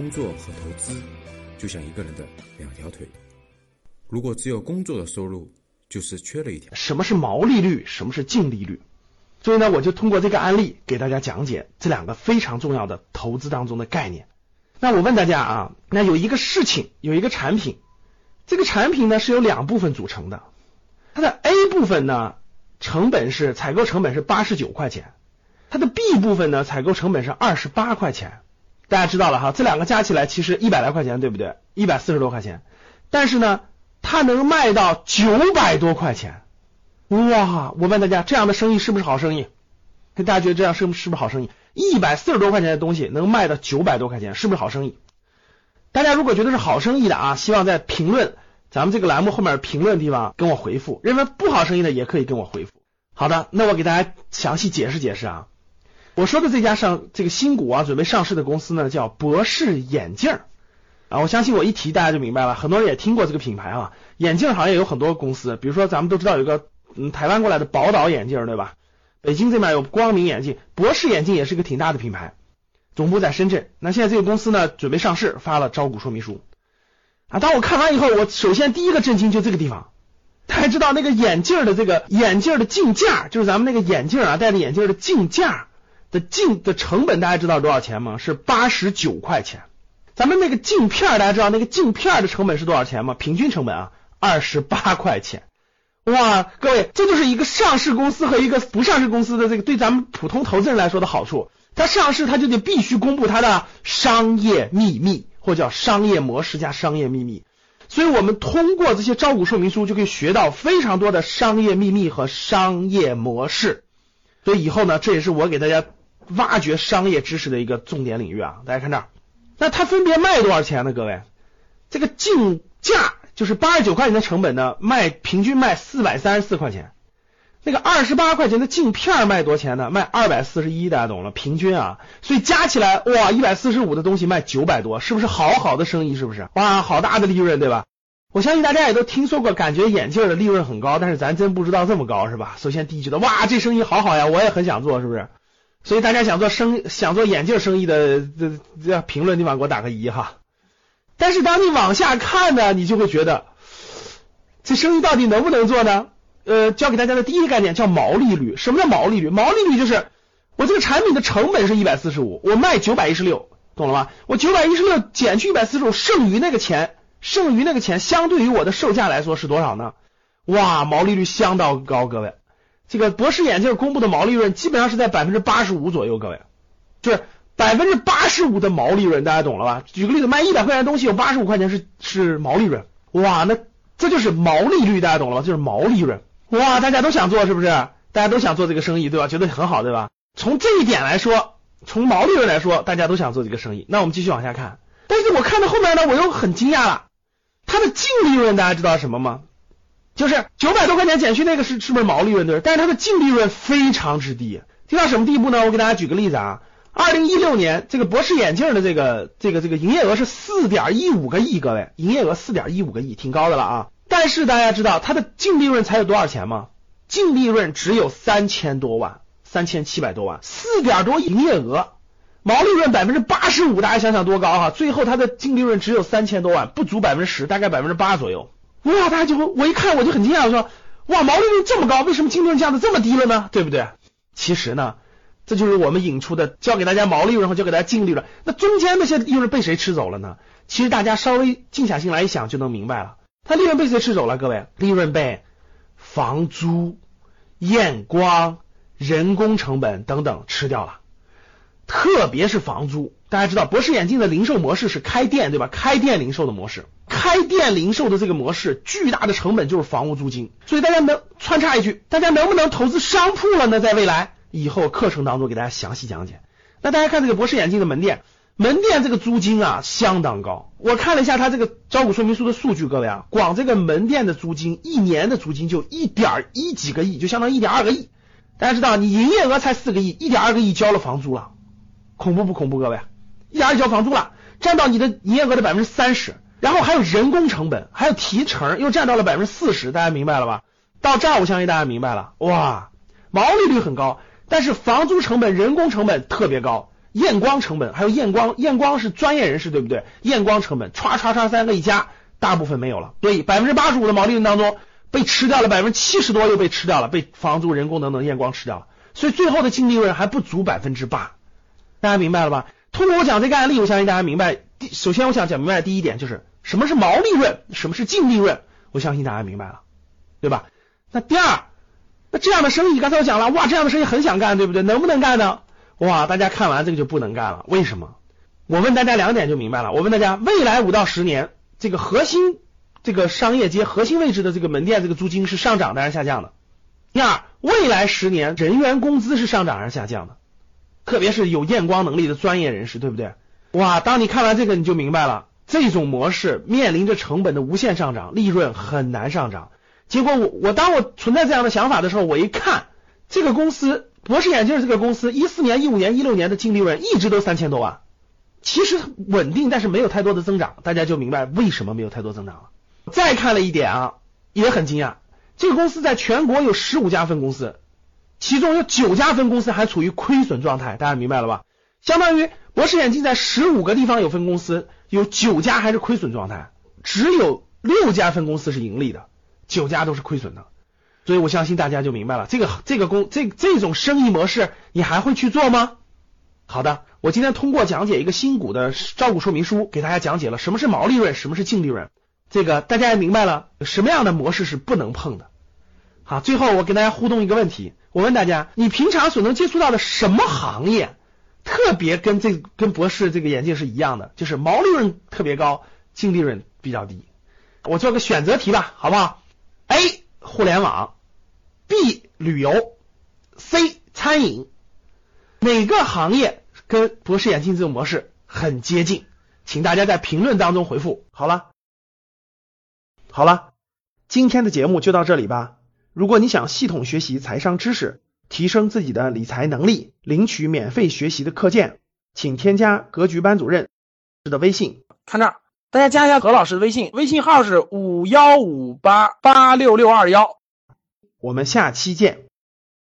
工作和投资就像一个人的两条腿，如果只有工作的收入，就是缺了一条。什么是毛利率？什么是净利率？所以呢，我就通过这个案例给大家讲解这两个非常重要的投资当中的概念。那我问大家啊，那有一个事情，有一个产品，这个产品呢是由两部分组成的，它的 A 部分呢成本是采购成本是八十九块钱，它的 B 部分呢采购成本是二十八块钱。大家知道了哈，这两个加起来其实一百来块钱，对不对？一百四十多块钱，但是呢，它能卖到九百多块钱，哇！我问大家，这样的生意是不是好生意？大家觉得这样是是不是好生意？一百四十多块钱的东西能卖到九百多块钱，是不是好生意？大家如果觉得是好生意的啊，希望在评论咱们这个栏目后面评论地方跟我回复。认为不好生意的也可以跟我回复。好的，那我给大家详细解释解释啊。我说的这家上这个新股啊，准备上市的公司呢，叫博士眼镜啊。我相信我一提大家就明白了，很多人也听过这个品牌啊。眼镜行业有很多公司，比如说咱们都知道有个嗯台湾过来的宝岛眼镜，对吧？北京这边有光明眼镜，博士眼镜也是个挺大的品牌，总部在深圳。那现在这个公司呢，准备上市，发了招股说明书啊。当我看完以后，我首先第一个震惊就这个地方，大家知道那个眼镜的这个眼镜的镜架，就是咱们那个眼镜啊戴的眼镜的镜架。的镜的成本大家知道多少钱吗？是八十九块钱。咱们那个镜片大家知道那个镜片的成本是多少钱吗？平均成本啊，二十八块钱。哇，各位，这就是一个上市公司和一个不上市公司的这个对咱们普通投资人来说的好处。它上市，它就得必须公布它的商业秘密，或叫商业模式加商业秘密。所以我们通过这些招股说明书，就可以学到非常多的商业秘密和商业模式。所以以后呢，这也是我给大家。挖掘商业知识的一个重点领域啊！大家看这儿，那它分别卖多少钱呢？各位，这个镜架就是八十九块钱的成本呢，卖平均卖四百三十四块钱。那个二十八块钱的镜片卖多少钱呢？卖二百四十一，大家懂了？平均啊，所以加起来哇，一百四十五的东西卖九百多，是不是好好的生意？是不是？哇，好大的利润，对吧？我相信大家也都听说过，感觉眼镜的利润很高，但是咱真不知道这么高，是吧？首先第一觉得哇，这生意好好呀，我也很想做，是不是？所以大家想做生想做眼镜生意的，这这评论地方给我打个一哈。但是当你往下看呢，你就会觉得这生意到底能不能做呢？呃，教给大家的第一个概念叫毛利率。什么叫毛利率？毛利率就是我这个产品的成本是一百四十五，我卖九百一十六，懂了吗？我九百一十六减去一百四十五，剩余那个钱，剩余那个钱相对于我的售价来说是多少呢？哇，毛利率相当高，各位。这个博士眼镜公布的毛利润基本上是在百分之八十五左右，各位，就是百分之八十五的毛利润，大家懂了吧？举个例子，卖一百块钱的东西有八十五块钱是是毛利润，哇，那这就是毛利率，大家懂了吧？就是毛利润，哇，大家都想做是不是？大家都想做这个生意，对吧？觉得很好，对吧？从这一点来说，从毛利润来说，大家都想做这个生意。那我们继续往下看，但是我看到后面呢，我又很惊讶了，它的净利润大家知道什么吗？就是九百多块钱减去那个是是不是毛利润对？但是它的净利润非常之低，低到什么地步呢？我给大家举个例子啊，二零一六年这个博士眼镜的这个这个这个营业额是四点一五个亿，各位，营业额四点一五个亿，挺高的了啊。但是大家知道它的净利润才有多少钱吗？净利润只有三千多万，三千七百多万，四点多营业额，毛利润百分之八十五，大家想想多高哈？最后它的净利润只有三千多万，不足百分之十，大概百分之八左右。哇，大家就会，我一看我就很惊讶，我说，哇，毛利率这么高，为什么净利润降的这么低了呢？对不对？其实呢，这就是我们引出的，教给大家毛利润和教给大家净利润，那中间那些利润被谁吃走了呢？其实大家稍微静下心来一想就能明白了，它利润被谁吃走了？各位，利润被房租、验光、人工成本等等吃掉了，特别是房租。大家知道，博士眼镜的零售模式是开店，对吧？开店零售的模式，开店零售的这个模式，巨大的成本就是房屋租金。所以大家能穿插一句，大家能不能投资商铺了呢？在未来以后课程当中给大家详细讲解。那大家看这个博士眼镜的门店，门店这个租金啊相当高。我看了一下他这个招股说明书的数据，各位啊，光这个门店的租金一年的租金就一点一几个亿，就相当于一点二个亿。大家知道，你营业额才四个亿，一点二个亿交了房租了，恐怖不恐怖，各位？一点二交房租了，占到你的营业额的百分之三十，然后还有人工成本，还有提成，又占到了百分之四十，大家明白了吧？到这儿我相信大家明白了，哇，毛利率很高，但是房租成本、人工成本特别高，验光成本，还有验光，验光是专业人士对不对？验光成本歘歘歘三个一加，大部分没有了，所以百分之八十五的毛利润当中被吃掉了，百分之七十多又被吃掉了，被房租、人工等等验光吃掉了，所以最后的净利润还不足百分之八，大家明白了吧？通过我讲这个案例，我相信大家明白。第首先我想讲明白的第一点就是什么是毛利润，什么是净利润，我相信大家明白了，对吧？那第二，那这样的生意，刚才我讲了，哇，这样的生意很想干，对不对？能不能干呢？哇，大家看完这个就不能干了，为什么？我问大家两点就明白了。我问大家，未来五到十年，这个核心这个商业街核心位置的这个门店，这个租金是上涨的还是下降的？第二，未来十年人员工资是上涨还是下降的？特别是有验光能力的专业人士，对不对？哇，当你看完这个，你就明白了，这种模式面临着成本的无限上涨，利润很难上涨。结果我我当我存在这样的想法的时候，我一看这个公司。博士眼镜这个公司，一四年、一五年、一六年的净利润一直都三千多万，其实稳定，但是没有太多的增长，大家就明白为什么没有太多增长了。再看了一点啊，也很惊讶，这个公司在全国有十五家分公司，其中有九家分公司还处于亏损状态，大家明白了吧？相当于博士眼镜在十五个地方有分公司，有九家还是亏损状态，只有六家分公司是盈利的，九家都是亏损的。所以我相信大家就明白了，这个这个公这这种生意模式，你还会去做吗？好的，我今天通过讲解一个新股的招股说明书，给大家讲解了什么是毛利润，什么是净利润，这个大家也明白了什么样的模式是不能碰的。好，最后我跟大家互动一个问题，我问大家，你平常所能接触到的什么行业，特别跟这跟博士这个眼镜是一样的，就是毛利润特别高，净利润比较低。我做个选择题吧，好不好？A 互联网，B 旅游，C 餐饮，哪个行业跟博士眼镜这种模式很接近？请大家在评论当中回复。好了，好了，今天的节目就到这里吧。如果你想系统学习财商知识，提升自己的理财能力，领取免费学习的课件，请添加格局班主任的微信。看这儿。大家加一下何老师的微信，微信号是五幺五八八六六二幺。我们下期见。